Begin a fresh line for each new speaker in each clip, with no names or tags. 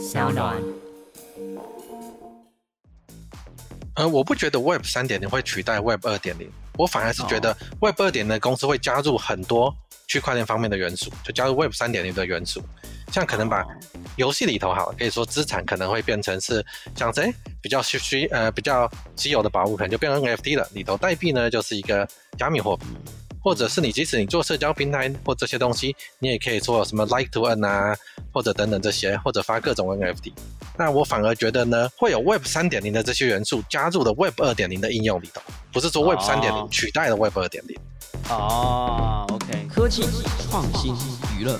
小暖。
呃，我不觉得 Web 三点零会取代 Web 二点零，我反而是觉得 Web 二点零的公司会加入很多区块链方面的元素，就加入 Web 三点零的元素，像可能把游戏里头好了，可以说资产可能会变成是像谁比较稀稀呃比较稀有的宝物，可能就变成 NFT 了，里头代币呢就是一个加密货币。或者是你，即使你做社交平台或这些东西，你也可以做什么 Like to Earn 啊，或者等等这些，或者发各种 NFT。那我反而觉得呢，会有 Web 三点零的这些元素加入的 Web 二点零的应用里头，不是说 Web 三点零取代了 Web 二点零。
哦，OK，科技创新娱乐，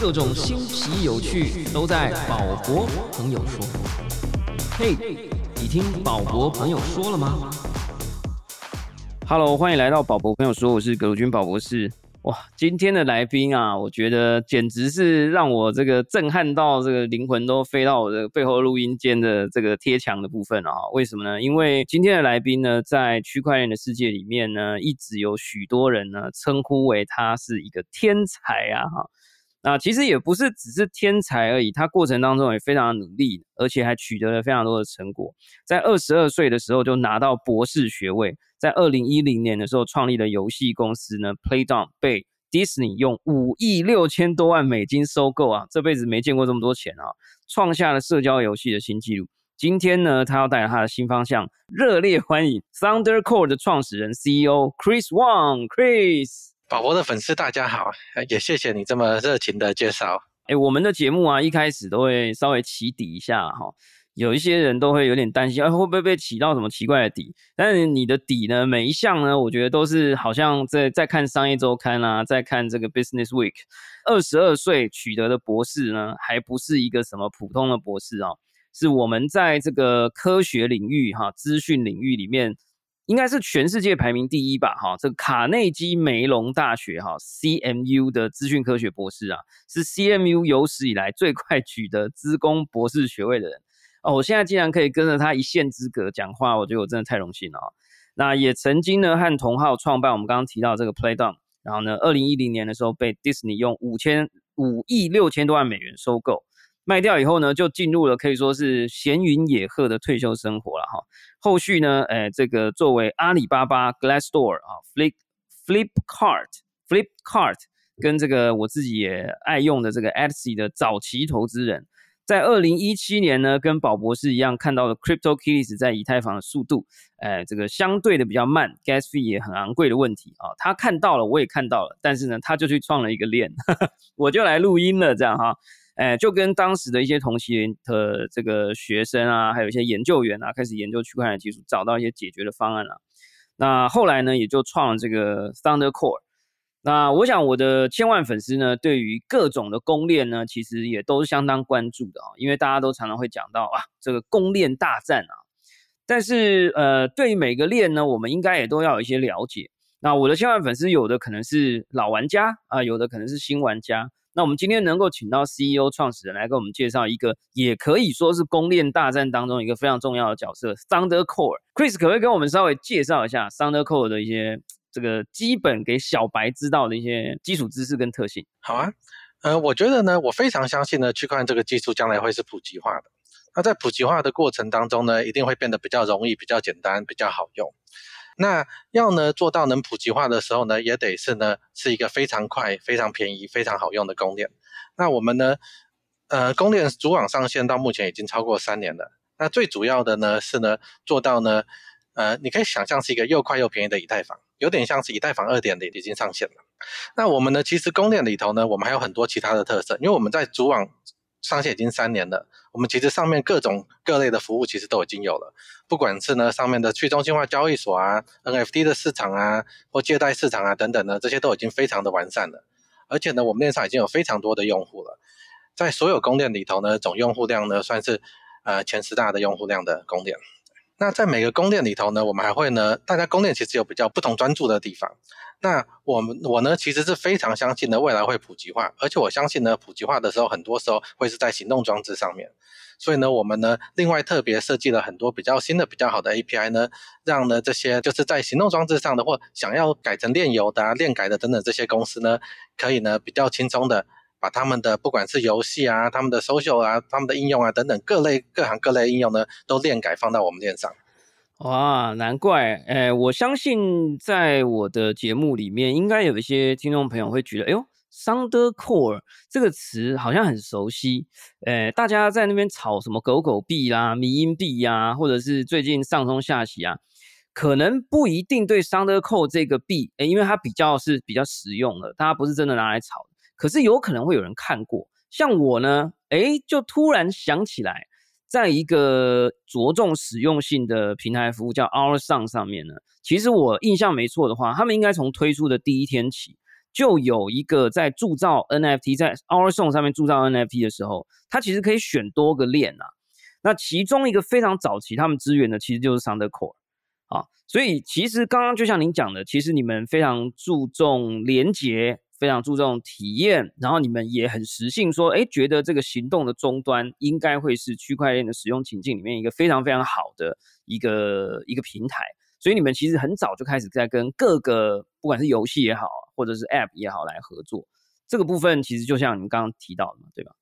各种新奇有趣都在宝博朋友说。嘿，你听宝博朋友说了吗？Hello，欢迎来到宝博朋友说，我是葛鲁军宝博士。哇，今天的来宾啊，我觉得简直是让我这个震撼到这个灵魂都飞到我的背后录音间的这个贴墙的部分了哈。为什么呢？因为今天的来宾呢，在区块链的世界里面呢，一直有许多人呢称呼为他是一个天才啊哈。那其实也不是只是天才而已，他过程当中也非常努力，而且还取得了非常多的成果。在二十二岁的时候就拿到博士学位，在二零一零年的时候创立了游戏公司呢，Playdown 被 Disney 用五亿六千多万美金收购啊，这辈子没见过这么多钱啊，创下了社交游戏的新纪录。今天呢，他要带着他的新方向，热烈欢迎 Thunder Core 的创始人 CEO Chris Wang，Chris。
宝宝的粉丝大家好，也谢谢你这么热情的介绍。
哎，我们的节目啊，一开始都会稍微起底一下哈，有一些人都会有点担心，哎，会不会被起到什么奇怪的底？但是你的底呢，每一项呢，我觉得都是好像在在看商业周刊啊，在看这个 Business Week，二十二岁取得的博士呢，还不是一个什么普通的博士啊，是我们在这个科学领域哈，资讯领域里面。应该是全世界排名第一吧，哈，这个卡内基梅隆大学哈 CMU 的资讯科学博士啊，是 CMU 有史以来最快取得资工博士学位的人哦。我现在竟然可以跟着他一线之隔讲话，我觉得我真的太荣幸了。那也曾经呢和同号创办我们刚刚提到这个 Playdown，然后呢，二零一零年的时候被 Disney 用五千五亿六千多万美元收购。卖掉以后呢，就进入了可以说是闲云野鹤的退休生活了哈。后续呢，诶，这个作为阿里巴巴、Glassdoor 啊、Flip Flipkart、Flipkart 跟这个我自己也爱用的这个 Etsy 的早期投资人，在二零一七年呢，跟宝博士一样看到了 CryptoKitties 在以太坊的速度，诶，这个相对的比较慢，Gas fee 也很昂贵的问题啊。他看到了，我也看到了，但是呢，他就去创了一个链，我就来录音了，这样哈。哎，就跟当时的一些同期的这个学生啊，还有一些研究员啊，开始研究区块链技术，找到一些解决的方案了。那后来呢，也就创了这个 Thunder Core。那我想我的千万粉丝呢，对于各种的公链呢，其实也都是相当关注的啊，因为大家都常常会讲到啊，这个公链大战啊。但是呃，对于每个链呢，我们应该也都要有一些了解。那我的千万粉丝有的可能是老玩家啊，有的可能是新玩家。那我们今天能够请到 CEO 创始人来给我们介绍一个，也可以说是公链大战当中一个非常重要的角色 Thunder Core。Chris 可不可以跟我们稍微介绍一下 Thunder Core 的一些这个基本给小白知道的一些基础知识跟特性？
好啊，呃，我觉得呢，我非常相信呢，区块链这个技术将来会是普及化的。那在普及化的过程当中呢，一定会变得比较容易、比较简单、比较好用。那要呢做到能普及化的时候呢，也得是呢是一个非常快、非常便宜、非常好用的公链。那我们呢，呃，公链主网上线到目前已经超过三年了。那最主要的呢是呢做到呢，呃，你可以想象是一个又快又便宜的以太坊，有点像是以太坊二点零已经上线了。那我们呢，其实公链里头呢，我们还有很多其他的特色，因为我们在主网。上线已经三年了，我们其实上面各种各类的服务其实都已经有了，不管是呢上面的去中心化交易所啊、NFT 的市场啊或借贷市场啊等等呢，这些都已经非常的完善了。而且呢，我们链上已经有非常多的用户了，在所有供电里头呢，总用户量呢算是呃前十大的用户量的供电。那在每个宫殿里头呢，我们还会呢，大家宫殿其实有比较不同专注的地方。那我们我呢，其实是非常相信呢，未来会普及化，而且我相信呢，普及化的时候，很多时候会是在行动装置上面。所以呢，我们呢，另外特别设计了很多比较新的、比较好的 API 呢，让呢这些就是在行动装置上的或想要改成炼油的、啊炼改的等等这些公司呢，可以呢比较轻松的。把他们的不管是游戏啊、他们的 social 啊、他们的应用啊等等各类各行各类应用呢，都链改放到我们链上。
哇，难怪！哎，我相信在我的节目里面，应该有一些听众朋友会觉得，哎呦，Thunder Core 这个词好像很熟悉。哎，大家在那边炒什么狗狗币啦、迷音币呀，或者是最近上冲下洗啊，可能不一定对 Thunder Core 这个币，哎，因为它比较是比较实用的，大家不是真的拿来炒。可是有可能会有人看过，像我呢，哎，就突然想起来。在一个着重实用性的平台服务叫 Our Song 上面呢，其实我印象没错的话，他们应该从推出的第一天起，就有一个在铸造 NFT，在 Our Song 上面铸造 NFT 的时候，它其实可以选多个链啊。那其中一个非常早期他们支援的，其实就是 Thunder Core 啊。所以其实刚刚就像您讲的，其实你们非常注重连接。非常注重体验，然后你们也很实性说，哎，觉得这个行动的终端应该会是区块链的使用情境里面一个非常非常好的一个一个平台，所以你们其实很早就开始在跟各个不管是游戏也好，或者是 App 也好来合作。这个部分其实就像你们刚刚提到的嘛，对吧？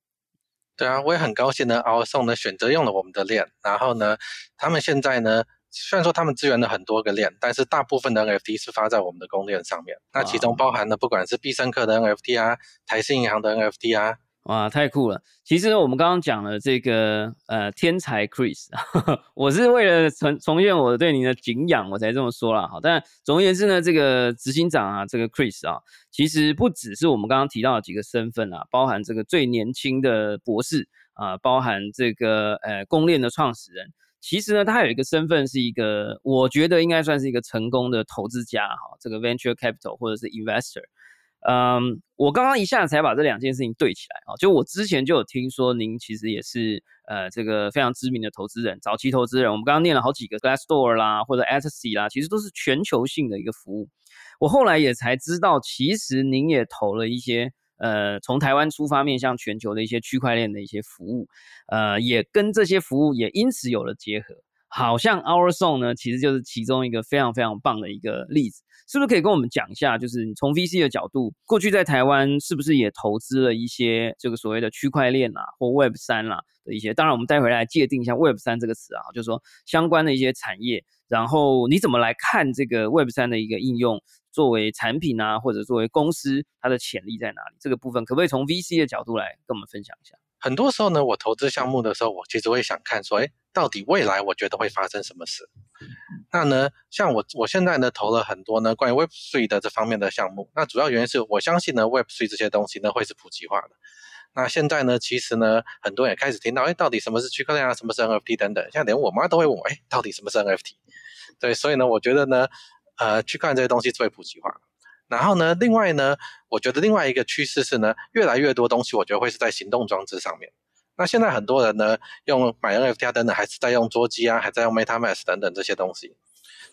对啊，我也很高兴呢，Our Song 呢选择用了我们的链，然后呢，他们现在呢。虽然说他们支援了很多个链，但是大部分的 NFT 是发在我们的公链上面。那其中包含了不管是必胜客的 NFT 啊，台信银行的 NFT 啊，
哇，太酷了！其实我们刚刚讲了这个呃天才 Chris，我是为了重重现我对您的敬仰，我才这么说了。好，但总而言之呢，这个执行长啊，这个 Chris 啊，其实不只是我们刚刚提到的几个身份啊，包含这个最年轻的博士啊，包含这个呃公链的创始人。其实呢，他有一个身份，是一个我觉得应该算是一个成功的投资家哈，这个 venture capital 或者是 investor。嗯，我刚刚一下才把这两件事情对起来啊，就我之前就有听说您其实也是呃这个非常知名的投资人，早期投资人。我们刚刚念了好几个 Glassdoor 啦，或者 a t s y 啦，其实都是全球性的一个服务。我后来也才知道，其实您也投了一些。呃，从台湾出发面向全球的一些区块链的一些服务，呃，也跟这些服务也因此有了结合。好像 Our Song 呢，其实就是其中一个非常非常棒的一个例子。是不是可以跟我们讲一下，就是你从 VC 的角度，过去在台湾是不是也投资了一些这个所谓的区块链啊，或 Web 三啦的一些？当然，我们待会来界定一下 Web 三这个词啊，就是说相关的一些产业。然后你怎么来看这个 Web 三的一个应用？作为产品啊，或者作为公司，它的潜力在哪里？这个部分可不可以从 VC 的角度来跟我们分享一下？
很多时候呢，我投资项目的时候，我其实会想看说，哎，到底未来我觉得会发生什么事？那呢，像我我现在呢投了很多呢关于 Web3 的这方面的项目，那主要原因是我相信呢 Web3 这些东西呢会是普及化的。那现在呢，其实呢，很多人也开始听到，哎，到底什么是区块链啊，什么是 NFT 等等，像连我妈都会问我，哎，到底什么是 NFT？对，所以呢，我觉得呢，呃，区块链这些东西最普及化。然后呢，另外呢，我觉得另外一个趋势是呢，越来越多东西，我觉得会是在行动装置上面。那现在很多人呢，用买 NFT 啊等等，还是在用桌机啊，还在用 MetaMask 等等这些东西。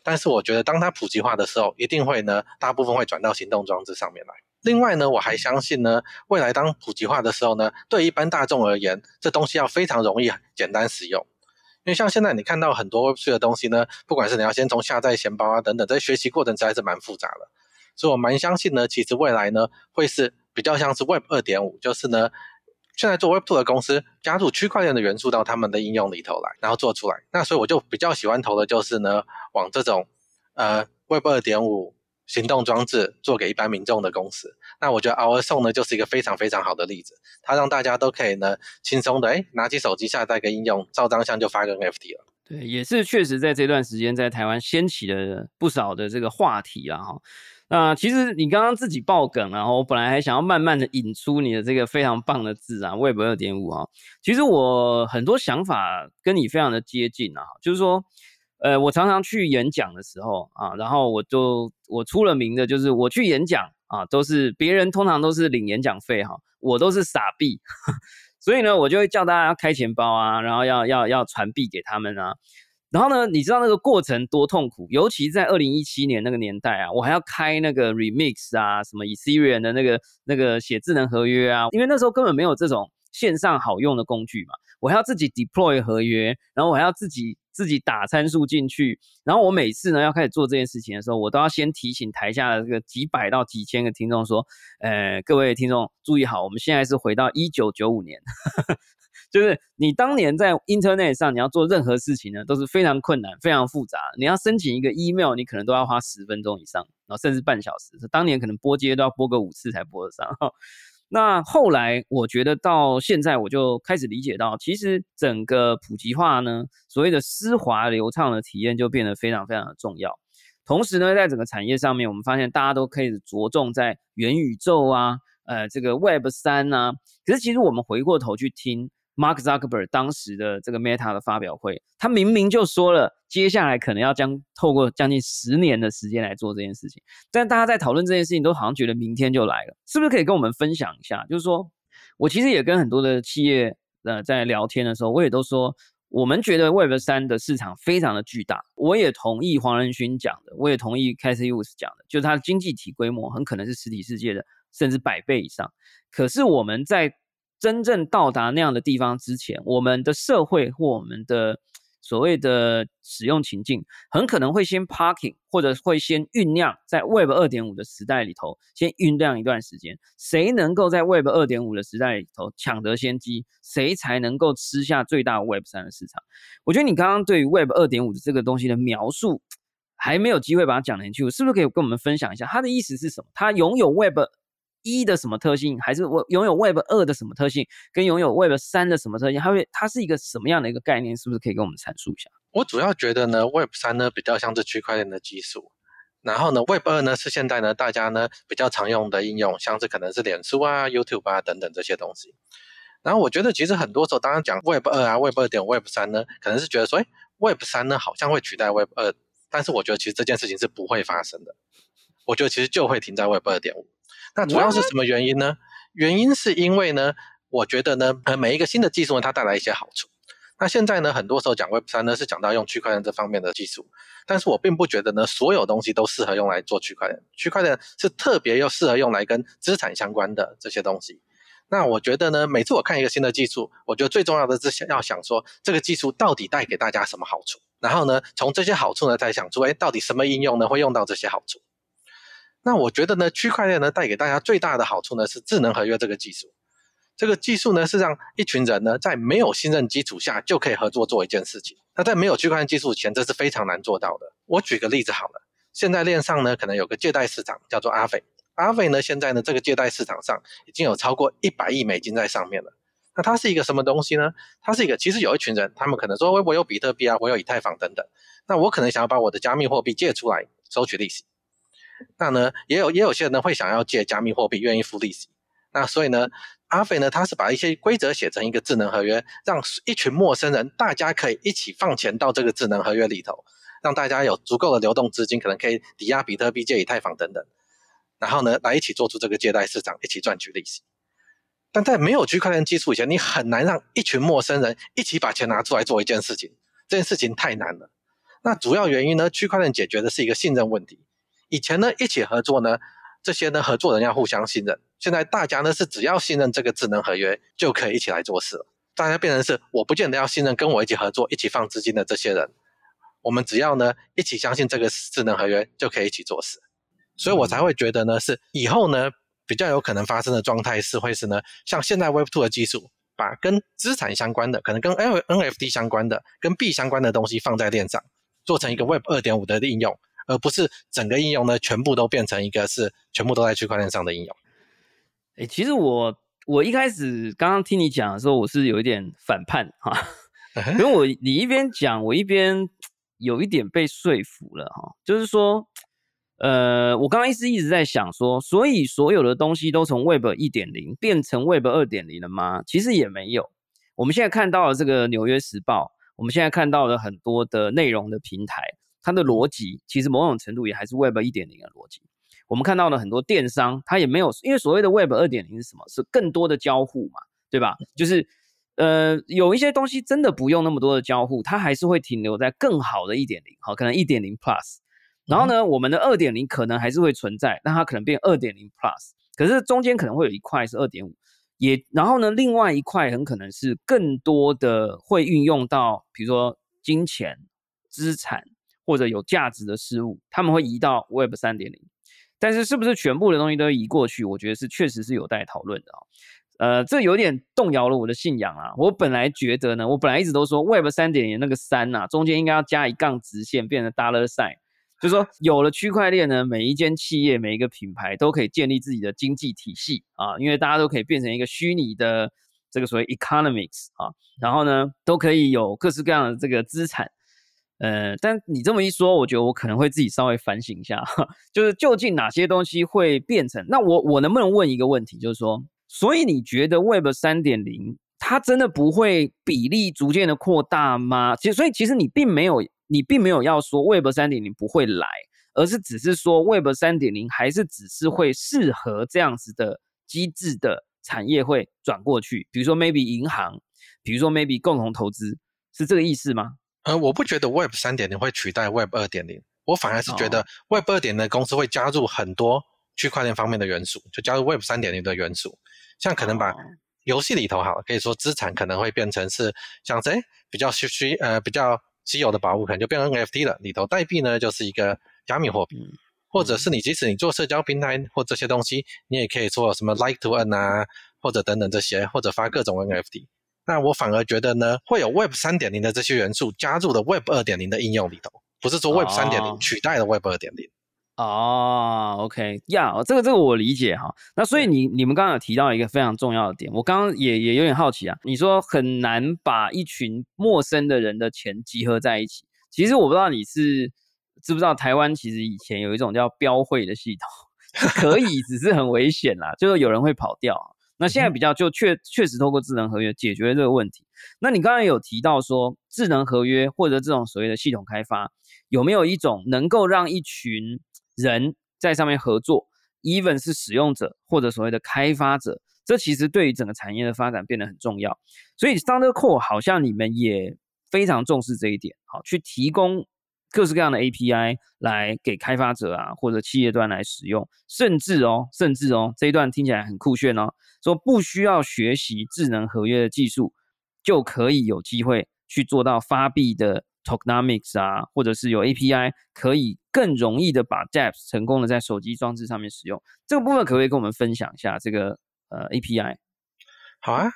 但是我觉得，当它普及化的时候，一定会呢，大部分会转到行动装置上面来。另外呢，我还相信呢，未来当普及化的时候呢，对一般大众而言，这东西要非常容易、简单使用。因为像现在你看到很多 Web3 的东西呢，不管是你要先从下载钱包啊等等，在学习过程实在是蛮复杂的。所以我蛮相信呢，其实未来呢会是比较像是 Web 二点五，就是呢现在做 Web two 的公司加入区块链的元素到他们的应用里头来，然后做出来。那所以我就比较喜欢投的就是呢，往这种呃 Web 二点五行动装置做给一般民众的公司。那我觉得 Our Song 呢就是一个非常非常好的例子，它让大家都可以呢轻松的哎拿起手机下载个应用，照张相就发个 NFT 了。
对，也是确实在这段时间在台湾掀起了不少的这个话题啊哈。那其实你刚刚自己爆梗，然后我本来还想要慢慢的引出你的这个非常棒的字啊，Web 二点五啊。其实我很多想法跟你非常的接近啊，就是说，呃，我常常去演讲的时候啊，然后我就我出了名的，就是我去演讲啊，都是别人通常都是领演讲费哈，我都是傻币，所以呢，我就会叫大家开钱包啊，然后要要要传币给他们啊。然后呢，你知道那个过程多痛苦，尤其在二零一七年那个年代啊，我还要开那个 Remix 啊，什么 Ethereum 的那个那个写智能合约啊，因为那时候根本没有这种线上好用的工具嘛。我还要自己 deploy 合约，然后我还要自己自己打参数进去，然后我每次呢要开始做这件事情的时候，我都要先提醒台下的这个几百到几千个听众说，呃，各位听众注意好，我们现在是回到一九九五年。就是你当年在 Internet 上，你要做任何事情呢，都是非常困难、非常复杂。你要申请一个 email，你可能都要花十分钟以上，然后甚至半小时。当年可能拨接都要拨个五次才拨得上。那后来我觉得到现在，我就开始理解到，其实整个普及化呢，所谓的丝滑流畅的体验就变得非常非常的重要。同时呢，在整个产业上面，我们发现大家都可以着重在元宇宙啊，呃，这个 Web 三啊。可是其实我们回过头去听。Mark Zuckerberg 当时的这个 Meta 的发表会，他明明就说了，接下来可能要将透过将近十年的时间来做这件事情。但大家在讨论这件事情，都好像觉得明天就来了，是不是可以跟我们分享一下？就是说我其实也跟很多的企业呃在聊天的时候，我也都说，我们觉得 Web 三的市场非常的巨大。我也同意黄仁勋讲的，我也同意 Casey Woods 讲的，就是它的经济体规模很可能是实体世界的甚至百倍以上。可是我们在真正到达那样的地方之前，我们的社会或我们的所谓的使用情境，很可能会先 parking，或者会先酝酿在 Web 二点五的时代里头，先酝酿一段时间。谁能够在 Web 二点五的时代里头抢得先机，谁才能够吃下最大 Web 三的市场。我觉得你刚刚对于 Web 二点五的这个东西的描述，还没有机会把它讲进去，是不是可以跟我们分享一下它的意思是什么？它拥有 Web。一的什么特性，还是我拥有 Web 二的什么特性，跟拥有 Web 三的什么特性，它会它是一个什么样的一个概念？是不是可以跟我们阐述一下？
我主要觉得呢，Web 三呢比较像是区块链的技术，然后呢，Web 二呢是现在呢大家呢比较常用的应用，像是可能是脸书啊、YouTube 啊等等这些东西。然后我觉得其实很多时候，当然讲 Web 二啊、Web 二点、Web 三呢，可能是觉得说，哎，Web 三呢好像会取代 Web 二，但是我觉得其实这件事情是不会发生的。我觉得其实就会停在 Web 二点五。那主要是什么原因呢？原因是因为呢，我觉得呢，呃，每一个新的技术呢，它带来一些好处。那现在呢，很多时候讲 Web 三呢，是讲到用区块链这方面的技术，但是我并不觉得呢，所有东西都适合用来做区块链。区块链是特别又适合用来跟资产相关的这些东西。那我觉得呢，每次我看一个新的技术，我觉得最重要的是想要想说，这个技术到底带给大家什么好处？然后呢，从这些好处呢，再想出，哎，到底什么应用呢会用到这些好处？那我觉得呢，区块链呢带给大家最大的好处呢是智能合约这个技术。这个技术呢是让一群人呢在没有信任基础下就可以合作做一件事情。那在没有区块链技术前，这是非常难做到的。我举个例子好了，现在链上呢可能有个借贷市场叫做阿斐，阿斐呢现在呢这个借贷市场上已经有超过一百亿美金在上面了。那它是一个什么东西呢？它是一个其实有一群人，他们可能说我我有比特币啊，我有以太坊等等，那我可能想要把我的加密货币借出来收取利息。那呢，也有也有些人呢会想要借加密货币，愿意付利息。那所以呢，阿飞呢，他是把一些规则写成一个智能合约，让一群陌生人，大家可以一起放钱到这个智能合约里头，让大家有足够的流动资金，可能可以抵押比特币、借以太坊等等。然后呢，来一起做出这个借贷市场，一起赚取利息。但在没有区块链技术以前，你很难让一群陌生人一起把钱拿出来做一件事情，这件事情太难了。那主要原因呢，区块链解决的是一个信任问题。以前呢，一起合作呢，这些呢合作人要互相信任。现在大家呢是只要信任这个智能合约，就可以一起来做事了。大家变成是我不见得要信任跟我一起合作、一起放资金的这些人，我们只要呢一起相信这个智能合约，就可以一起做事。所以我才会觉得呢，是以后呢比较有可能发生的状态是会是呢，像现在 Web Two 的技术，把跟资产相关的，可能跟 N NFT 相关的、跟币相关的东西放在链上，做成一个 Web 二点五的应用。而不是整个应用呢，全部都变成一个是全部都在区块链上的应用。
哎，其实我我一开始刚刚听你讲的时候，我是有一点反叛哈，因为我你一边讲，我一边有一点被说服了哈。就是说，呃，我刚刚一直一直在想说，所以所有的东西都从 Web 一点零变成 Web 二点零了吗？其实也没有。我们现在看到了这个《纽约时报》，我们现在看到了很多的内容的平台。它的逻辑其实某种程度也还是 Web 一点零的逻辑。我们看到了很多电商，它也没有，因为所谓的 Web 二点零是什么？是更多的交互嘛，对吧？就是呃，有一些东西真的不用那么多的交互，它还是会停留在更好的一点零，好，可能一点零 Plus。然后呢，我们的二点零可能还是会存在，但它可能变二点零 Plus。可是中间可能会有一块是二点五。也然后呢，另外一块很可能是更多的会运用到，比如说金钱、资产或者有价值的事物，他们会移到 Web 三点零。但是是不是全部的东西都移过去？我觉得是确实是有待讨论的啊。呃，这有点动摇了我的信仰啊。我本来觉得呢，我本来一直都说 Web 三点零那个三呐，中间应该要加一杠直线，变成 dollar sign，就是说有了区块链呢，每一间企业、每一个品牌都可以建立自己的经济体系啊，因为大家都可以变成一个虚拟的这个所谓 economics 啊，然后呢，都可以有各式各样的这个资产。呃，但你这么一说，我觉得我可能会自己稍微反省一下，就是究竟哪些东西会变成？那我我能不能问一个问题，就是说，所以你觉得 Web 三点零它真的不会比例逐渐的扩大吗？其实，所以其实你并没有，你并没有要说 Web 三点零不会来，而是只是说 Web 三点零还是只是会适合这样子的机制的产业会转过去，比如说 maybe 银行，比如说 maybe 共同投资，是这个意思吗？
呃，我不觉得 Web 三点零会取代 Web 二点零，我反而是觉得 Web 二点零的公司会加入很多区块链方面的元素，就加入 Web 三点零的元素，像可能把游戏里头好，可以说资产可能会变成是像谁比较稀稀呃比较稀有的宝物，可能就变成 NFT 了，里头代币呢就是一个加密货币，或者是你。即使你做社交平台或这些东西，你也可以做什么 Like to Earn 啊，或者等等这些，或者发各种 NFT。那我反而觉得呢，会有 Web 三点零的这些元素加入的 Web 二点零的应用里头，不是说 Web 三点零取代了 Web 二点零。
哦，OK，呀，这个这个我理解哈。那所以你你们刚刚有提到一个非常重要的点，我刚刚也也有点好奇啊。你说很难把一群陌生的人的钱集合在一起，其实我不知道你是知不知道台湾其实以前有一种叫标会的系统，可以，只是很危险啦，就是有人会跑掉。那现在比较就确确实透过智能合约解决了这个问题。那你刚才有提到说，智能合约或者这种所谓的系统开发，有没有一种能够让一群人在上面合作，even 是使用者或者所谓的开发者，这其实对于整个产业的发展变得很重要。所以 Thunder Core 好像你们也非常重视这一点，好去提供。各式各样的 API 来给开发者啊，或者企业端来使用，甚至哦，甚至哦，这一段听起来很酷炫哦，说不需要学习智能合约的技术，就可以有机会去做到发币的 Tokenomics 啊，或者是有 API 可以更容易的把 Dapps 成功的在手机装置上面使用。这个部分可不可以跟我们分享一下这个呃 API？
好啊。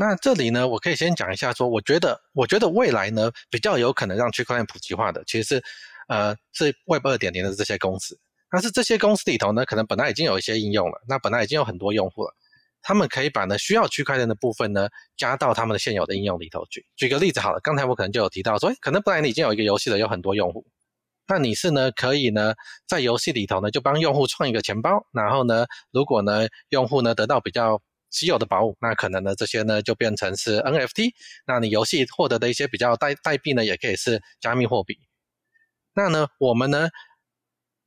那这里呢，我可以先讲一下，说我觉得，我觉得未来呢，比较有可能让区块链普及化的，其实是，呃，是 Web 二点零的这些公司。但是这些公司里头呢，可能本来已经有一些应用了，那本来已经有很多用户了，他们可以把呢需要区块链的部分呢，加到他们的现有的应用里头去。举个例子好了，刚才我可能就有提到说，可能本来你已经有一个游戏了，有很多用户，那你是呢可以呢在游戏里头呢就帮用户创一个钱包，然后呢，如果呢用户呢得到比较稀有的宝物，那可能呢这些呢就变成是 NFT，那你游戏获得的一些比较代代币呢，也可以是加密货币。那呢我们呢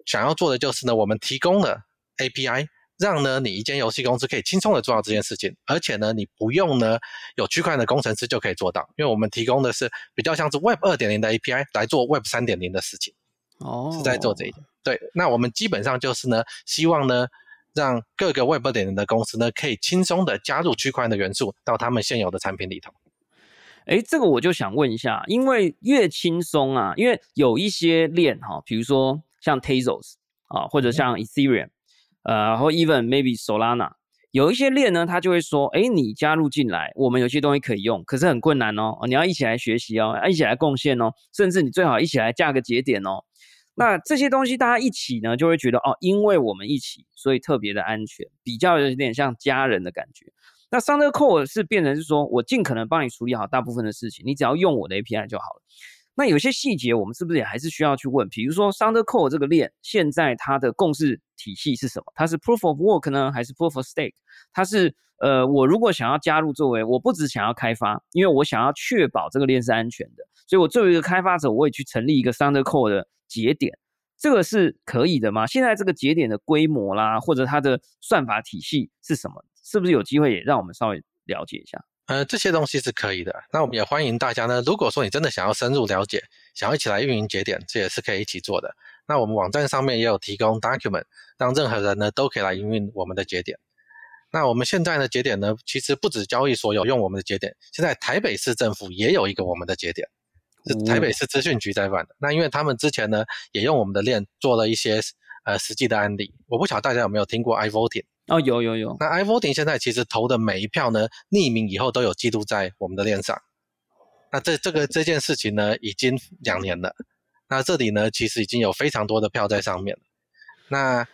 想要做的就是呢，我们提供了 API，让呢你一间游戏公司可以轻松的做到这件事情，而且呢你不用呢有区块链的工程师就可以做到，因为我们提供的是比较像是 Web 二点零的 API 来做 Web 三点零的事情。哦，是在做这一点。对，那我们基本上就是呢，希望呢。让各个 Web 点零的公司呢，可以轻松的加入区块链的元素到他们现有的产品里头。
哎，这个我就想问一下，因为越轻松啊，因为有一些链哈，比如说像 Tezos 啊，或者像 Ethereum，呃，或 even maybe Solana，有一些链呢，它就会说，哎，你加入进来，我们有些东西可以用，可是很困难哦，你要一起来学习哦，要一起来贡献哦，甚至你最好一起来架个节点哦。那这些东西大家一起呢，就会觉得哦，因为我们一起，所以特别的安全，比较有点像家人的感觉。那 Thunder Core 是变成是说我尽可能帮你处理好大部分的事情，你只要用我的 API 就好了。那有些细节我们是不是也还是需要去问？比如说 Thunder Core 这个链现在它的共识体系是什么？它是 Proof of Work 呢，还是 Proof of Stake？它是呃，我如果想要加入作为，我不只想要开发，因为我想要确保这个链是安全的，所以我作为一个开发者，我也去成立一个 Thunder Core 的。节点，这个是可以的吗？现在这个节点的规模啦，或者它的算法体系是什么？是不是有机会也让我们稍微了解一下？
呃，这些东西是可以的。那我们也欢迎大家呢。如果说你真的想要深入了解，想要一起来运营节点，这也是可以一起做的。那我们网站上面也有提供 document，让任何人呢都可以来营运我们的节点。那我们现在呢节点呢，其实不止交易所有用我们的节点，现在台北市政府也有一个我们的节点，台北市资讯局在办的。那因为他们之前呢也用我们的链做了一些呃实际的案例，我不晓得大家有没有听过 iVoting
哦，有有有。
那 iVoting 现在其实投的每一票呢，匿名以后都有记录在我们的链上。那这这个这件事情呢，已经两年了。那这里呢，其实已经有非常多的票在上面了。那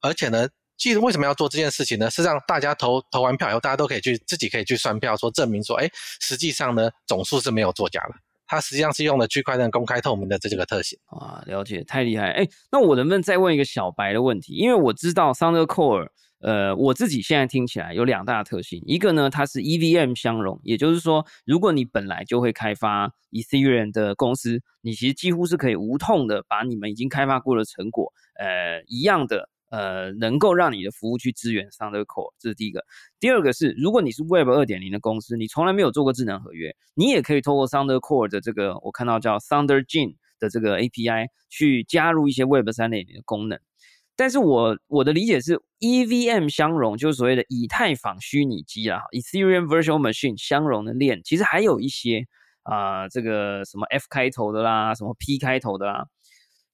而且呢，其实为什么要做这件事情呢？是让大家投投完票以后，大家都可以去自己可以去算票，说证明说，哎，实际上呢总数是没有作假的。它实际上是用了区块链公开透明的这几个特性。
啊，了解，太厉害。哎，那我能不能再问一个小白的问题？因为我知道 s o u n d Core。呃，我自己现在听起来有两大特性，一个呢，它是 EVM 相容，也就是说，如果你本来就会开发 Ethereum 的公司，你其实几乎是可以无痛的把你们已经开发过的成果，呃，一样的，呃，能够让你的服务去支援 Thunder Core，这是第一个。第二个是，如果你是 Web 二点零的公司，你从来没有做过智能合约，你也可以透过 Thunder Core 的这个，我看到叫 Thunder Gene 的这个 API 去加入一些 Web 三点零的功能。但是我我的理解是，EVM 相容就是所谓的以太坊虚拟机啊，Ethereum Virtual Machine 相容的链，其实还有一些啊，这个什么 F 开头的啦，什么 P 开头的啦，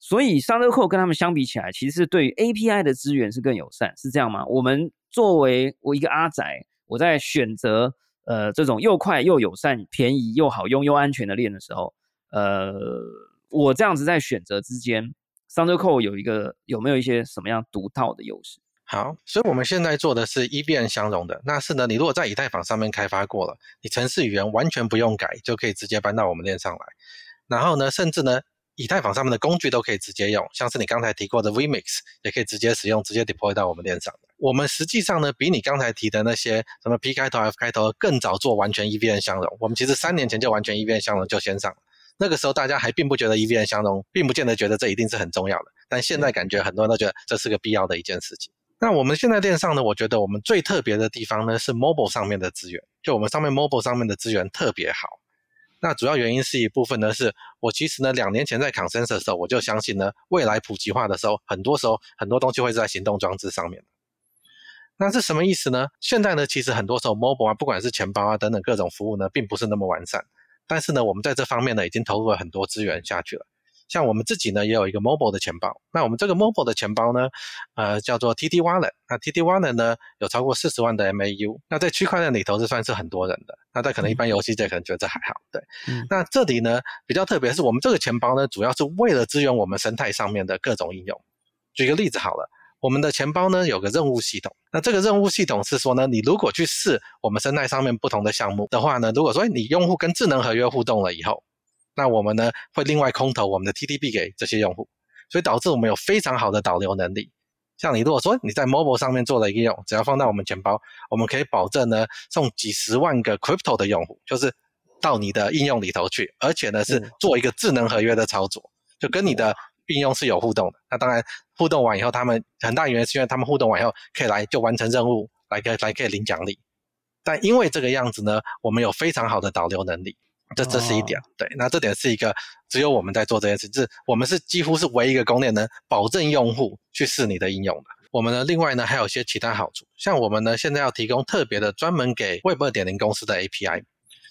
所以 Thunder Core 跟他们相比起来，其实对于 API 的资源是更友善，是这样吗？我们作为我一个阿仔，我在选择呃这种又快又友善、便宜又好用又安全的链的时候，呃，我这样子在选择之间。Thunder Core 有一个有没有一些什么样独到的优势？
好，所以我们现在做的是 EVM 相容的，那是呢，你如果在以太坊上面开发过了，你程式语言完全不用改，就可以直接搬到我们链上来。然后呢，甚至呢，以太坊上面的工具都可以直接用，像是你刚才提过的 Vmix 也可以直接使用，直接 deploy 到我们链上。我们实际上呢，比你刚才提的那些什么 P 开头、F 开头更早做完全 EVM 相容。我们其实三年前就完全 EVM 相容就先上了。那个时候大家还并不觉得 EVM 相容，并不见得觉得这一定是很重要的。但现在感觉很多人都觉得这是个必要的一件事情。那我们现在链上呢，我觉得我们最特别的地方呢是 Mobile 上面的资源，就我们上面 Mobile 上面的资源特别好。那主要原因是一部分呢，是我其实呢两年前在 Consens 的时候，我就相信呢未来普及化的时候，很多时候很多东西会在行动装置上面。那是什么意思呢？现在呢其实很多时候 Mobile 啊，不管是钱包啊等等各种服务呢，并不是那么完善。但是呢，我们在这方面呢，已经投入了很多资源下去了。像我们自己呢，也有一个 mobile 的钱包。那我们这个 mobile 的钱包呢，呃，叫做 TT Wallet。那 TT Wallet 呢，有超过四十万的 MAU。那在区块链里头，是算是很多人的。那在可能一般游戏界可能觉得这还好，对。那这里呢，比较特别是我们这个钱包呢，主要是为了支援我们生态上面的各种应用。举个例子好了。我们的钱包呢有个任务系统，那这个任务系统是说呢，你如果去试我们生态上面不同的项目的话呢，如果说你用户跟智能合约互动了以后，那我们呢会另外空投我们的 TTB 给这些用户，所以导致我们有非常好的导流能力。像你如果说你在 Mobile 上面做了一个用，只要放到我们钱包，我们可以保证呢送几十万个 Crypto 的用户，就是到你的应用里头去，而且呢是做一个智能合约的操作，就跟你的。应用是有互动的，那当然互动完以后，他们很大原因是因为他们互动完以后可以来就完成任务，来可来可以领奖励。但因为这个样子呢，我们有非常好的导流能力，这这是一点。对，那这点是一个只有我们在做这件事，是我们是几乎是唯一一个公链能保证用户去试你的应用的。我们呢，另外呢还有一些其他好处，像我们呢现在要提供特别的专门给 Web 二点零公司的 API。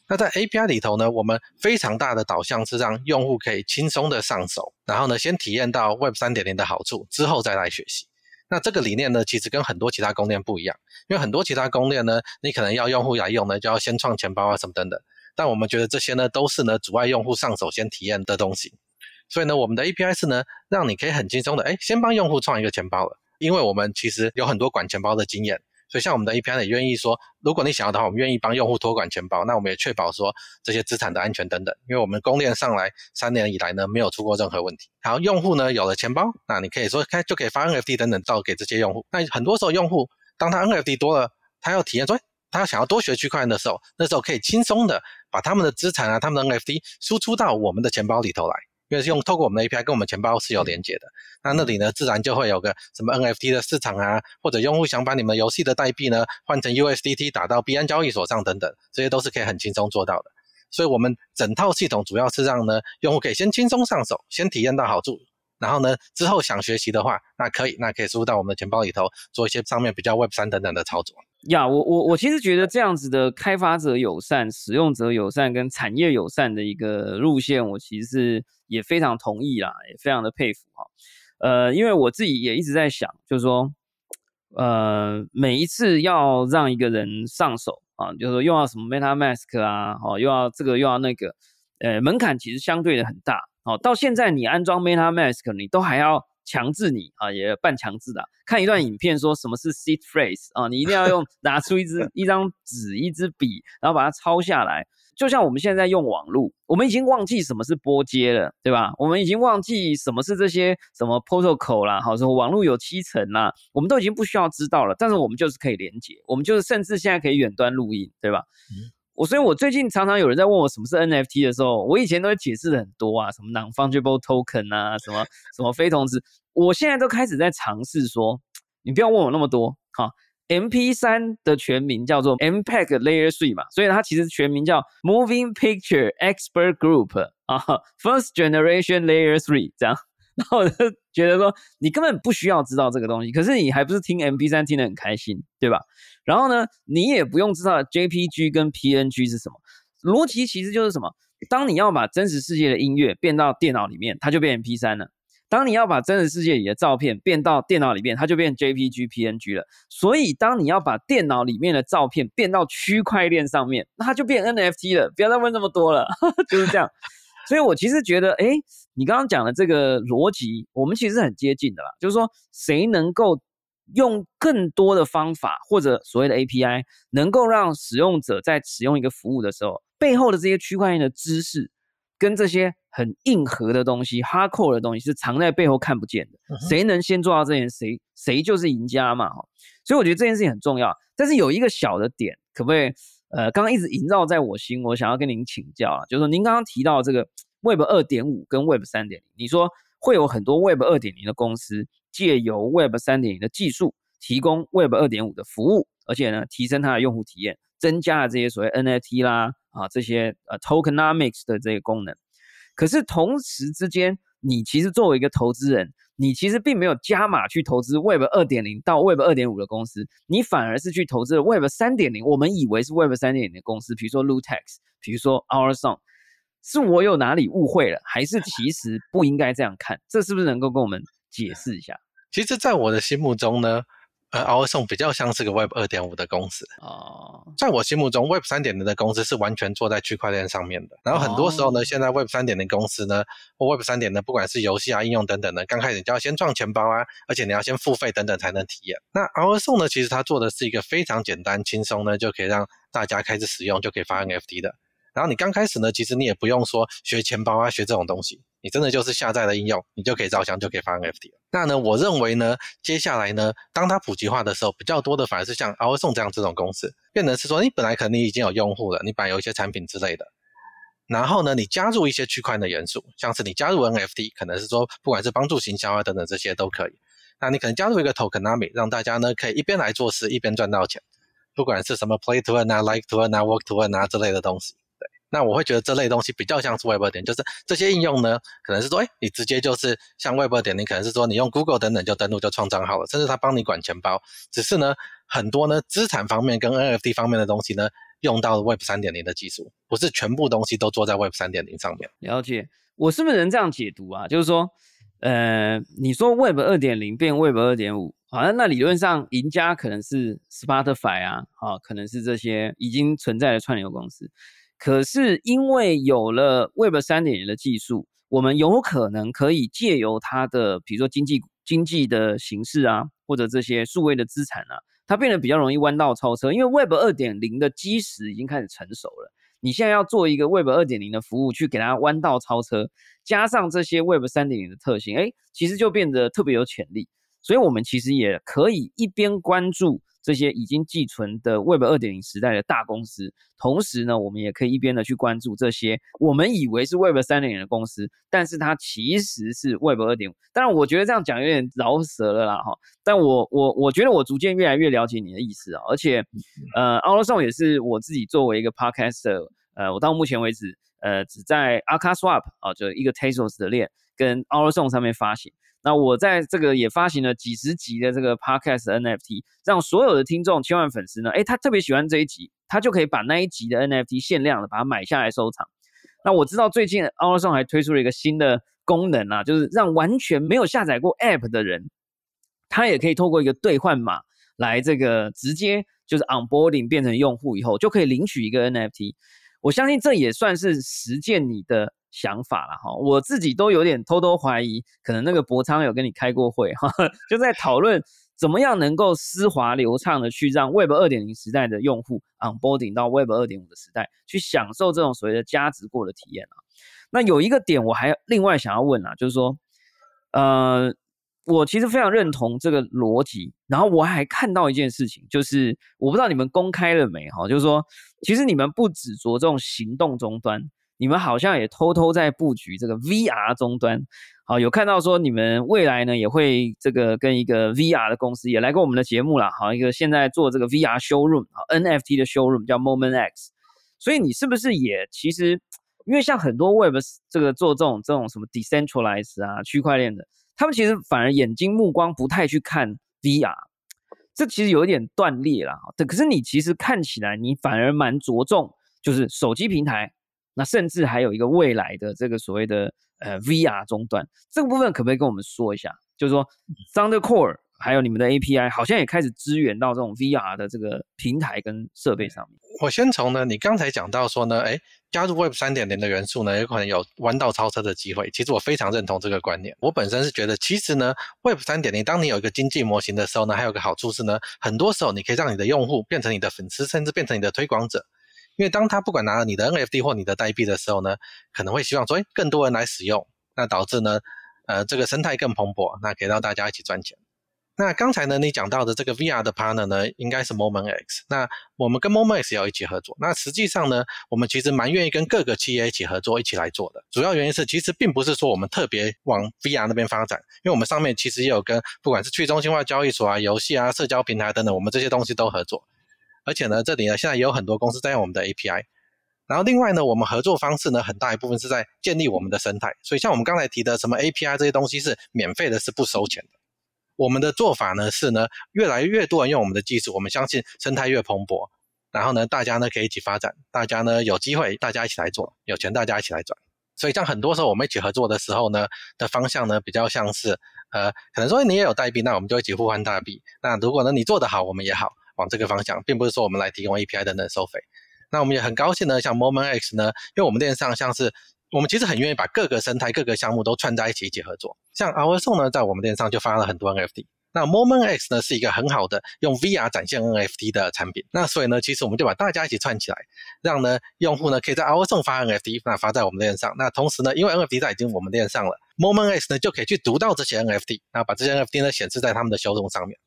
那在 API 里头呢，我们非常大的导向是让用户可以轻松的上手，然后呢，先体验到 Web 三点零的好处，之后再来学习。那这个理念呢，其实跟很多其他公链不一样，因为很多其他公链呢，你可能要用户来用呢，就要先创钱包啊什么等等。但我们觉得这些呢，都是呢阻碍用户上手先体验的东西。所以呢，我们的 API 是呢，让你可以很轻松的，哎，先帮用户创一个钱包了，因为我们其实有很多管钱包的经验。所以，像我们的 API 也愿意说，如果你想要的话，我们愿意帮用户托管钱包。那我们也确保说这些资产的安全等等。因为我们公链上来三年以来呢，没有出过任何问题。好，用户呢有了钱包，那你可以说开就可以发 NFT 等等到给这些用户。那很多时候用户当他 NFT 多了，他要体验说，他想要多学区块链的时候，那时候可以轻松的把他们的资产啊，他们的 NFT 输出到我们的钱包里头来。因为是用透过我们的 API 跟我们钱包是有连接的，那那里呢自然就会有个什么 NFT 的市场啊，或者用户想把你们游戏的代币呢换成 USDT 打到币安交易所上等等，这些都是可以很轻松做到的。所以我们整套系统主要是让呢用户可以先轻松上手，先体验到好处，然后呢之后想学习的话，那可以那可以输入到我们的钱包里头做一些上面比较 Web 三等等的操作。
呀，我我我其实觉得这样子的开发者友善、使用者友善跟产业友善的一个路线，我其实是也非常同意啦，也非常的佩服哈。呃，因为我自己也一直在想，就是说，呃，每一次要让一个人上手啊，就是说又要什么 MetaMask 啊，哦，又要这个又要那个，呃，门槛其实相对的很大。哦，到现在你安装 MetaMask，你都还要。强制你啊，也半强制的，看一段影片说什么是 seed phrase 啊，你一定要用 拿出一支一张纸一支笔，然后把它抄下来。就像我们现在用网络，我们已经忘记什么是波接了，对吧？我们已经忘记什么是这些什么 protocol 啦，好说网络有七层啦，我们都已经不需要知道了。但是我们就是可以连接，我们就是甚至现在可以远端录音，对吧？我所以，我最近常常有人在问我什么是 NFT 的时候，我以前都会解释的很多啊，什么 non-fungible token 啊，什么什么非同质，我现在都开始在尝试说，你不要问我那么多，哈，MP 三的全名叫做 MPEG Layer Three 嘛，所以它其实全名叫 Moving Picture Expert Group 啊，First Generation Layer Three 这样。然后我就觉得说，你根本不需要知道这个东西，可是你还不是听 M P 三听得很开心，对吧？然后呢，你也不用知道 J P G 跟 P N G 是什么，逻辑其实就是什么？当你要把真实世界的音乐变到电脑里面，它就变 M P 三了；当你要把真实世界里的照片变到电脑里面，它就变 J P G P N G 了。所以，当你要把电脑里面的照片变到区块链上面，那它就变 N F T 了。不要再问那么多了，就是这样。所以我其实觉得，哎，你刚刚讲的这个逻辑，我们其实很接近的啦。就是说，谁能够用更多的方法，或者所谓的 API，能够让使用者在使用一个服务的时候，背后的这些区块链的知识，跟这些很硬核的东西、hardcore 的东西，是藏在背后看不见的。谁能先做到这件事，谁谁就是赢家嘛。所以我觉得这件事情很重要。但是有一个小的点，可不可以？呃，刚刚一直萦绕在我心，我想要跟您请教啊，就是说您刚刚提到这个 Web 二点五跟 Web 三点零，你说会有很多 Web 二点零的公司借由 Web 三点零的技术提供 Web 二点五的服务，而且呢，提升它的用户体验，增加了这些所谓 NFT 啦啊这些呃 Tokenomics 的这个功能。可是同时之间，你其实作为一个投资人。你其实并没有加码去投资 Web 二点零到 Web 二点五的公司，你反而是去投资了 Web 三点零。我们以为是 Web 三点零的公司，比如说 Lutex，比如说 Our Song，是我有哪里误会了，还是其实不应该这样看？这是不是能够跟我们解释一下？
其实，在我的心目中呢。呃 o u r s o n 比较像是个 Web 二点五的公司哦，在我心目中，Web 三点零的公司是完全坐在区块链上面的。然后很多时候呢，现在 Web 三点零公司呢，或 Web 三点呢，不管是游戏啊、应用等等的，刚开始你就要先赚钱包啊，而且你要先付费等等才能体验。那 o u r s o n 呢，其实它做的是一个非常简单、轻松呢，就可以让大家开始使用，就可以发 NFT 的。然后你刚开始呢，其实你也不用说学钱包啊，学这种东西。你真的就是下载了应用，你就可以照相，就可以发 NFT 了。那呢，我认为呢，接下来呢，当它普及化的时候，比较多的反而是像 o 送这样这种公司，变成是说，你本来可能已经有用户了，你本来有一些产品之类的，然后呢，你加入一些区块的元素，像是你加入 NFT，可能是说不管是帮助行销啊等等这些都可以。那你可能加入一个 Tokenami，让大家呢可以一边来做事，一边赚到钱，不管是什么 Play to Earn 啊、Like to Earn 啊、Work to Earn 啊之类的东西。那我会觉得这类东西比较像是 Web 点，就是这些应用呢，可能是说，哎，你直接就是像 Web 点，你可能是说你用 Google 等等就登录就创账号了，甚至他帮你管钱包。只是呢，很多呢资产方面跟 NFT 方面的东西呢，用到了 Web 三点零的技术，不是全部东西都做在 Web 三点零上面。
了解，我是不是能这样解读啊？就是说，呃，你说 Web 二点零变 Web 二点五，好像那理论上赢家可能是 Spotify 啊，啊，可能是这些已经存在的串流公司。可是因为有了 Web 三点零的技术，我们有可能可以借由它的，比如说经济经济的形式啊，或者这些数位的资产啊，它变得比较容易弯道超车。因为 Web 二点零的基石已经开始成熟了，你现在要做一个 Web 二点零的服务去给它弯道超车，加上这些 Web 三点零的特性，哎，其实就变得特别有潜力。所以，我们其实也可以一边关注。这些已经寄存的 Web 二点零时代的大公司，同时呢，我们也可以一边的去关注这些我们以为是 Web 三点零的公司，但是它其实是 Web 二点五。当然，我觉得这样讲有点饶舌了啦，哈。但我我我觉得我逐渐越来越了解你的意思啊，而且，呃 a l l s o n 也是我自己作为一个 Podcaster，呃，我到目前为止，呃，只在 a k a Swap 啊，就一个 Tezos 的链跟 a l l s o n 上面发行。那我在这个也发行了几十集的这个 podcast NFT，让所有的听众千万粉丝呢，哎，他特别喜欢这一集，他就可以把那一集的 NFT 限量的把它买下来收藏。那我知道最近 a u r o n 还推出了一个新的功能啊，就是让完全没有下载过 App 的人，他也可以透过一个兑换码来这个直接就是 onboarding 变成用户以后，就可以领取一个 NFT。我相信这也算是实践你的想法了哈。我自己都有点偷偷怀疑，可能那个博昌有跟你开过会哈，就在讨论怎么样能够丝滑流畅的去让 Web 二点零时代的用户 onboarding 到 Web 二点五的时代，去享受这种所谓的价值过的体验啊。那有一个点我还另外想要问啊，就是说，呃。我其实非常认同这个逻辑，然后我还看到一件事情，就是我不知道你们公开了没哈，就是说，其实你们不只着重行动终端，你们好像也偷偷在布局这个 VR 终端。好，有看到说你们未来呢也会这个跟一个 VR 的公司也来过我们的节目了，好，一个现在做这个 VR showroom 啊 NFT 的 showroom 叫 Moment X，所以你是不是也其实因为像很多 Web 这个做这种这种什么 decentralized 啊区块链的。他们其实反而眼睛目光不太去看 VR，这其实有一点断裂了。对，可是你其实看起来你反而蛮着重，就是手机平台，那甚至还有一个未来的这个所谓的呃 VR 终端，这个部分可不可以跟我们说一下？就是说 Thunder Core。还有你们的 API 好像也开始支援到这种 VR 的这个平台跟设备上面。
我先从呢，你刚才讲到说呢，哎，加入 Web 三点零的元素呢，有可能有弯道超车的机会。其实我非常认同这个观念。我本身是觉得，其实呢，Web 三点零，当你有一个经济模型的时候呢，还有个好处是呢，很多时候你可以让你的用户变成你的粉丝，甚至变成你的推广者。因为当他不管拿了你的 NFT 或你的代币的时候呢，可能会希望说，哎，更多人来使用，那导致呢，呃，这个生态更蓬勃，那可以让大家一起赚钱。那刚才呢，你讲到的这个 VR 的 partner 呢，应该是 Moment X。那我们跟 Moment X 要一起合作。那实际上呢，我们其实蛮愿意跟各个企业一起合作，一起来做的。主要原因是，其实并不是说我们特别往 VR 那边发展，因为我们上面其实也有跟不管是去中心化交易所啊、游戏啊、社交平台等等，我们这些东西都合作。而且呢，这里呢现在也有很多公司在用我们的 API。然后另外呢，我们合作方式呢，很大一部分是在建立我们的生态。所以像我们刚才提的什么 API 这些东西是免费的，是不收钱的。我们的做法呢是呢，越来越多人用我们的技术，我们相信生态越蓬勃，然后呢，大家呢可以一起发展，大家呢有机会，大家一起来做，有钱大家一起来赚。所以像很多时候我们一起合作的时候呢，的方向呢比较像是，呃，可能说你也有代币，那我们就一起互换代币。那如果呢你做得好，我们也好往这个方向，并不是说我们来提供 API 等等收费。那我们也很高兴呢，像 Moment X 呢，因为我们链上像是。我们其实很愿意把各个生态、各个项目都串在一起，一起合作。像 Our Song 呢，在我们链上就发了很多 NFT。那 Moment X 呢，是一个很好的用 VR 展现 NFT 的产品。那所以呢，其实我们就把大家一起串起来，让呢用户呢可以在 Our Song 发 NFT，那发在我们链上。那同时呢，因为 NFT 在已经我们链上了，Moment X 呢就可以去读到这些 NFT，那把这些 NFT 呢显示在他们的修容上面。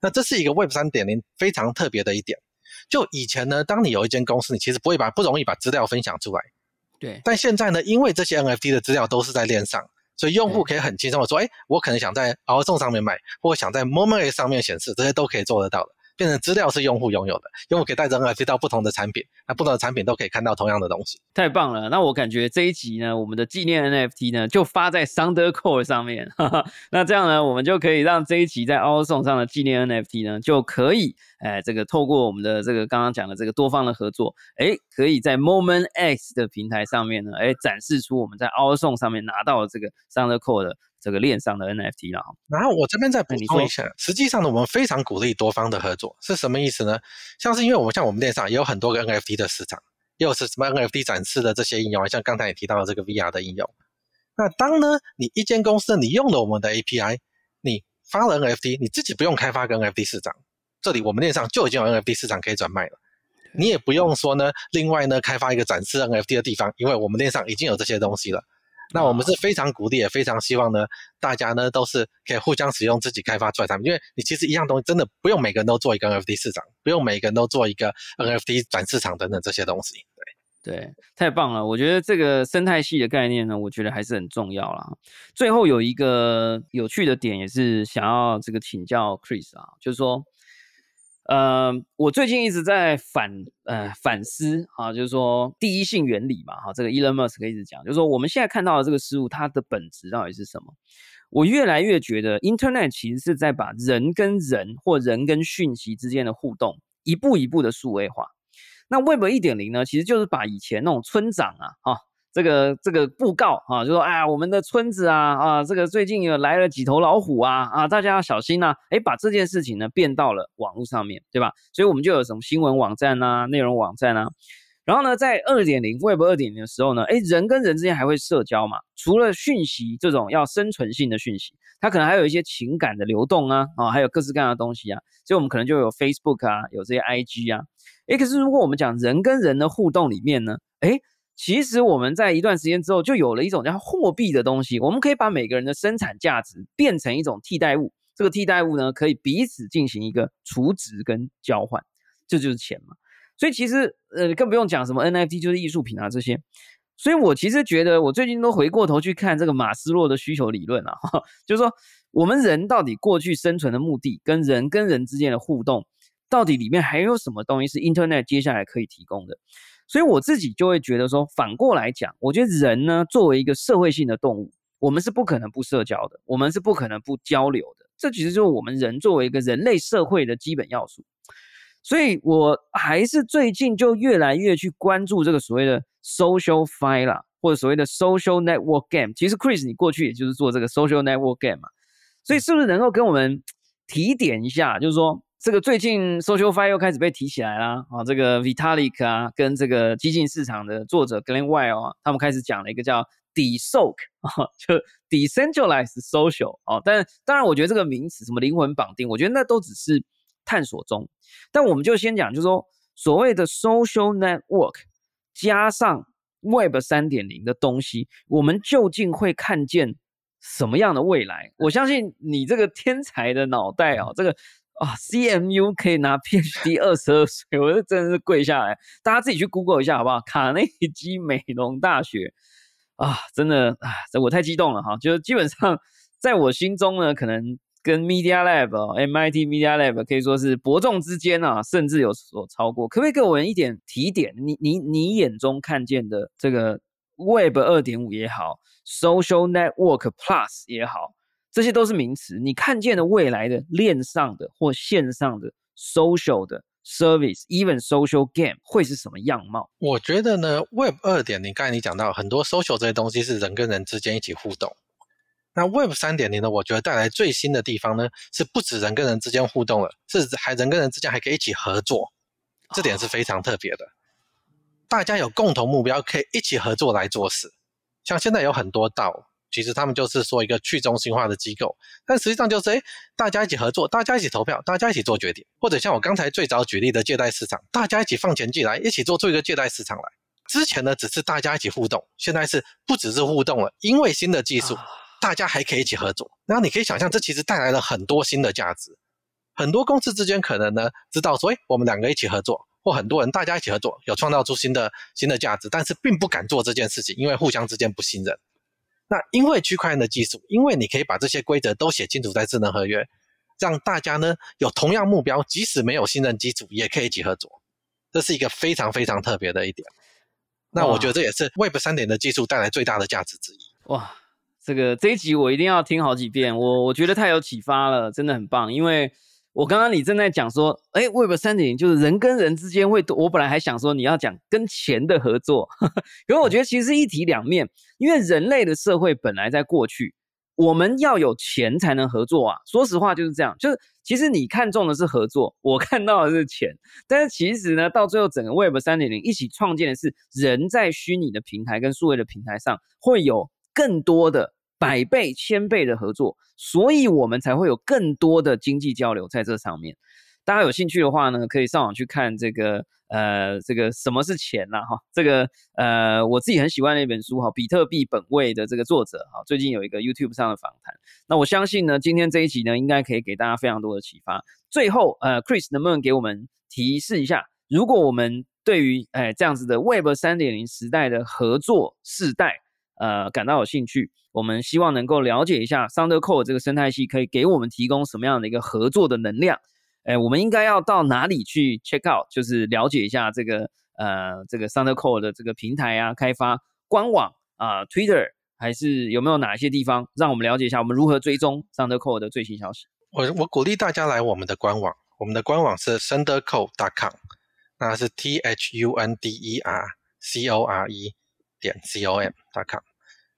那这是一个 Web 三点零非常特别的一点。就以前呢，当你有一间公司，你其实不会把不容易把资料分享出来。
对，
但现在呢，因为这些 NFT 的资料都是在链上，所以用户可以很轻松的说，哎，我可能想在 o u r 上面卖，或者想在 Moment 上面显示，这些都可以做得到的。变成资料是用户拥有的，用户可以带着 NFT 到不同的产品，那不同的产品都可以看到同样的东西。
太棒了！那我感觉这一集呢，我们的纪念 NFT 呢就发在 s o u n d e r c o r e 上面，那这样呢，我们就可以让这一集在 a u s o n 上的纪念 NFT 呢就可以，哎，这个透过我们的这个刚刚讲的这个多方的合作，哎，可以在 Moment X 的平台上面呢，哎，展示出我们在 a u s o n 上面拿到的这个 s o u n d e r c o r e 的。这个链上的 NFT 了，
然后我这边再补充一下，实际上呢，我们非常鼓励多方的合作，是什么意思呢？像是因为我们像我们链上也有很多个 NFT 的市场，又是什么 NFT 展示的这些应用，像刚才也提到的这个 VR 的应用。那当呢，你一间公司你用了我们的 API，你发了 NFT，你自己不用开发个 NFT 市场，这里我们链上就已经有 NFT 市场可以转卖了，你也不用说呢，另外呢开发一个展示 NFT 的地方，因为我们链上已经有这些东西了。那我们是非常鼓励，也非常希望呢，大家呢都是可以互相使用自己开发出来产品，因为你其实一样东西真的不用每个人都做一个 NFT 市场，不用每个人都做一个 NFT 转市场等等这些东西。
对对，太棒了！我觉得这个生态系的概念呢，我觉得还是很重要啦。最后有一个有趣的点，也是想要这个请教 Chris 啊，就是说，呃，我最近一直在反呃反思啊，就是说第一性原理嘛，哈，这个 Elon Musk 可以一直讲，就是说我们现在看到的这个事物，它的本质到底是什么？我越来越觉得，Internet 其实是在把人跟人或人跟讯息之间的互动一步一步的数位化。那 Web 一点零呢，其实就是把以前那种村长啊，哈。这个这个布告啊，就说哎呀，我们的村子啊啊，这个最近有来了几头老虎啊啊，大家要小心呐！哎，把这件事情呢变到了网络上面对吧？所以我们就有什么新闻网站呐、内容网站呐。然后呢，在二点零 Web 二点零的时候呢，哎，人跟人之间还会社交嘛？除了讯息这种要生存性的讯息，它可能还有一些情感的流动啊啊，还有各式各样的东西啊。所以我们可能就有 Facebook 啊，有这些 IG 啊。哎，可是如果我们讲人跟人的互动里面呢，哎。其实我们在一段时间之后，就有了一种叫货币的东西。我们可以把每个人的生产价值变成一种替代物，这个替代物呢，可以彼此进行一个储值跟交换，这就是钱嘛。所以其实呃，更不用讲什么 NFT，就是艺术品啊这些。所以我其实觉得，我最近都回过头去看这个马斯洛的需求理论啊，就是说我们人到底过去生存的目的，跟人跟人之间的互动，到底里面还有什么东西是 Internet 接下来可以提供的？所以我自己就会觉得说，反过来讲，我觉得人呢，作为一个社会性的动物，我们是不可能不社交的，我们是不可能不交流的。这其实就是我们人作为一个人类社会的基本要素。所以我还是最近就越来越去关注这个所谓的 social file 啦，或者所谓的 social network game。其实 Chris，你过去也就是做这个 social network game 嘛，所以是不是能够跟我们提点一下，就是说？这个最近 Social Fire 又开始被提起来啦，啊，这个 Vitalik 啊，跟这个激进市场的作者 Glenn Weil 啊，他们开始讲了一个叫 DeSoc 啊，就 Decentralized Social 啊，但当然我觉得这个名词什么灵魂绑定，我觉得那都只是探索中。但我们就先讲，就是说所谓的 Social Network 加上 Web 三点零的东西，我们究竟会看见什么样的未来？我相信你这个天才的脑袋啊，这个。啊，CMU 可以拿 PhD 二十二岁，我是真的是跪下来，大家自己去 Google 一下好不好？卡内基美容大学啊，真的啊，这我太激动了哈，就是基本上在我心中呢，可能跟 Media Lab、MIT Media Lab 可以说是伯仲之间啊，甚至有所超过。可不可以给我们一点提点？你你你眼中看见的这个 Web 二点五也好，Social Network Plus 也好？这些都是名词，你看见的未来的链上的或线上的 social 的 service，even social game 会是什么样貌？
我觉得呢，Web 二点零，刚才你讲到很多 social 这些东西是人跟人之间一起互动。那 Web 三点零呢，我觉得带来最新的地方呢，是不止人跟人之间互动了，是还人跟人之间还可以一起合作，这点是非常特别的。大家有共同目标，可以一起合作来做事。像现在有很多道。其实他们就是说一个去中心化的机构，但实际上就是哎，大家一起合作，大家一起投票，大家一起做决定，或者像我刚才最早举例的借贷市场，大家一起放钱进来，一起做出一个借贷市场来。之前呢只是大家一起互动，现在是不只是互动了，因为新的技术，大家还可以一起合作。然后你可以想象，这其实带来了很多新的价值。很多公司之间可能呢知道说，哎，我们两个一起合作，或很多人大家一起合作，有创造出新的新的价值，但是并不敢做这件事情，因为互相之间不信任。那因为区块链的技术，因为你可以把这些规则都写清楚在智能合约，让大家呢有同样目标，即使没有信任基础，也可以一起合作。这是一个非常非常特别的一点。那我觉得这也是 Web 三点的技术带来最大的价值之一。
哇，这个这一集我一定要听好几遍，我我觉得太有启发了，真的很棒，因为。我刚刚你正在讲说，哎，Web 三点零就是人跟人之间会，我本来还想说你要讲跟钱的合作，可是我觉得其实一体两面，因为人类的社会本来在过去，我们要有钱才能合作啊。说实话就是这样，就是其实你看中的是合作，我看到的是钱，但是其实呢，到最后整个 Web 三点零一起创建的是人在虚拟的平台跟数位的平台上会有更多的。百倍、千倍的合作，所以我们才会有更多的经济交流在这上面。大家有兴趣的话呢，可以上网去看这个呃，这个什么是钱呐？哈，这个呃，我自己很喜欢的一本书哈，《比特币本位》的这个作者哈，最近有一个 YouTube 上的访谈。那我相信呢，今天这一集呢，应该可以给大家非常多的启发。最后，呃，Chris 能不能给我们提示一下，如果我们对于哎这样子的 Web 三点零时代的合作世代，呃，感到有兴趣？我们希望能够了解一下 Thunder Core 这个生态系可以给我们提供什么样的一个合作的能量？哎，我们应该要到哪里去 check out，就是了解一下这个呃这个 Thundercode 的这个平台啊，开发官网啊，Twitter 还是有没有哪一些地方让我们了解一下，我们如何追踪 Thundercode 的最新消息？
我我鼓励大家来我们的官网，我们的官网是 thundercode.com，那是 T H U N D E R C O R E 点 C O M.com。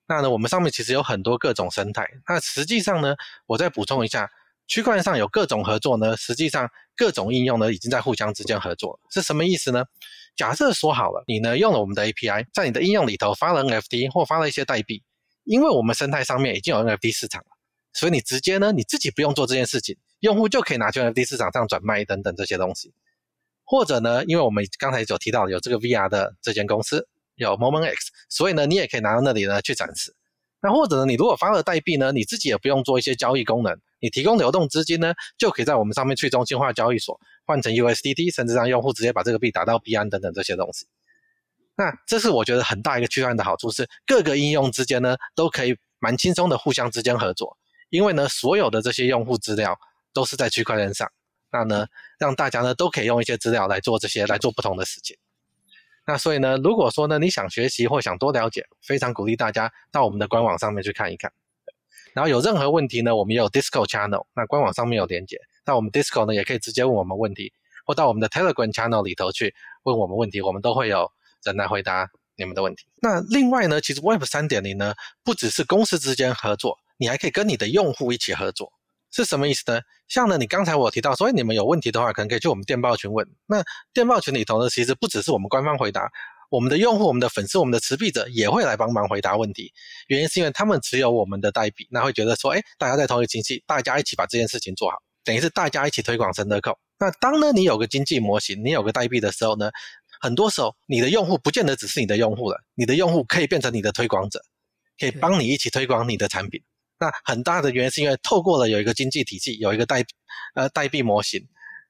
那呢，我们上面其实有很多各种生态。那实际上呢，我再补充一下，区块链上有各种合作呢，实际上各种应用呢已经在互相之间合作，是什么意思呢？假设说好了，你呢用了我们的 API，在你的应用里头发了 NFT 或发了一些代币，因为我们生态上面已经有 NFT 市场了，所以你直接呢你自己不用做这件事情，用户就可以拿去 NFT 市场上转卖等等这些东西。或者呢，因为我们刚才有提到有这个 VR 的这间公司。有 Moment X，所以呢，你也可以拿到那里呢去展示。那或者呢，你如果发了代币呢，你自己也不用做一些交易功能，你提供流动资金呢，就可以在我们上面去中心化交易所换成 USDT，甚至让用户直接把这个币打到币安等等这些东西。那这是我觉得很大一个区块链的好处，是各个应用之间呢都可以蛮轻松的互相之间合作，因为呢所有的这些用户资料都是在区块链上，那呢让大家呢都可以用一些资料来做这些来做不同的事情。那所以呢，如果说呢你想学习或想多了解，非常鼓励大家到我们的官网上面去看一看。然后有任何问题呢，我们也有 Discord channel，那官网上面有连接。到我们 Discord 呢，也可以直接问我们问题，或到我们的 Telegram channel 里头去问我们问题，我们都会有人来回答你们的问题。那另外呢，其实 Web 三点零呢，不只是公司之间合作，你还可以跟你的用户一起合作。是什么意思呢？像呢，你刚才我提到，所以你们有问题的话，可能可以去我们电报群问。那电报群里头呢，其实不只是我们官方回答，我们的用户、我们的粉丝、我们的持币者也会来帮忙回答问题。原因是因为他们持有我们的代币，那会觉得说，哎，大家在同一个经济，大家一起把这件事情做好，等于是大家一起推广神德扣。那当呢，你有个经济模型，你有个代币的时候呢，很多时候你的用户不见得只是你的用户了，你的用户可以变成你的推广者，可以帮你一起推广你的产品。那很大的原因是因为透过了有一个经济体系，有一个代呃代币模型，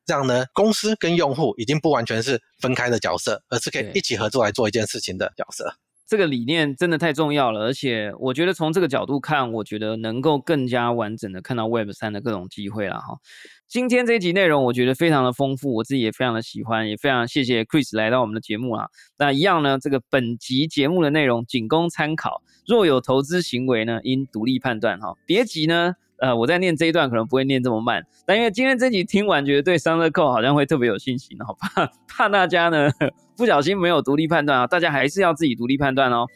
这样呢公司跟用户已经不完全是分开的角色，而是可以一起合作来做一件事情的角色。
这个理念真的太重要了，而且我觉得从这个角度看，我觉得能够更加完整的看到 Web 三的各种机会了哈。今天这一集内容我觉得非常的丰富，我自己也非常的喜欢，也非常谢谢 Chris 来到我们的节目啊。那一样呢，这个本集节目的内容仅供参考，若有投资行为呢，应独立判断哈。别急呢，呃，我在念这一段可能不会念这么慢，但因为今天这集听完，觉得对商乐扣好像会特别有信心，好 怕怕大家呢 不小心没有独立判断啊，大家还是要自己独立判断哦。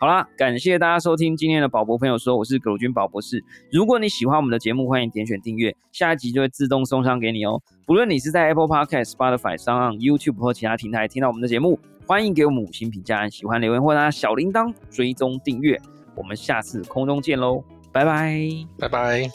好啦，感谢大家收听今天的宝博。朋友说，我是葛军宝博士。如果你喜欢我们的节目，欢迎点选订阅，下一集就会自动送上给你哦。不论你是在 Apple Podcast、Spotify、s o n、YouTube 或其他平台听到我们的节目，欢迎给我们五星评价，喜欢留言或拉小铃铛追踪订阅。我们下次空中见喽，拜拜，
拜拜。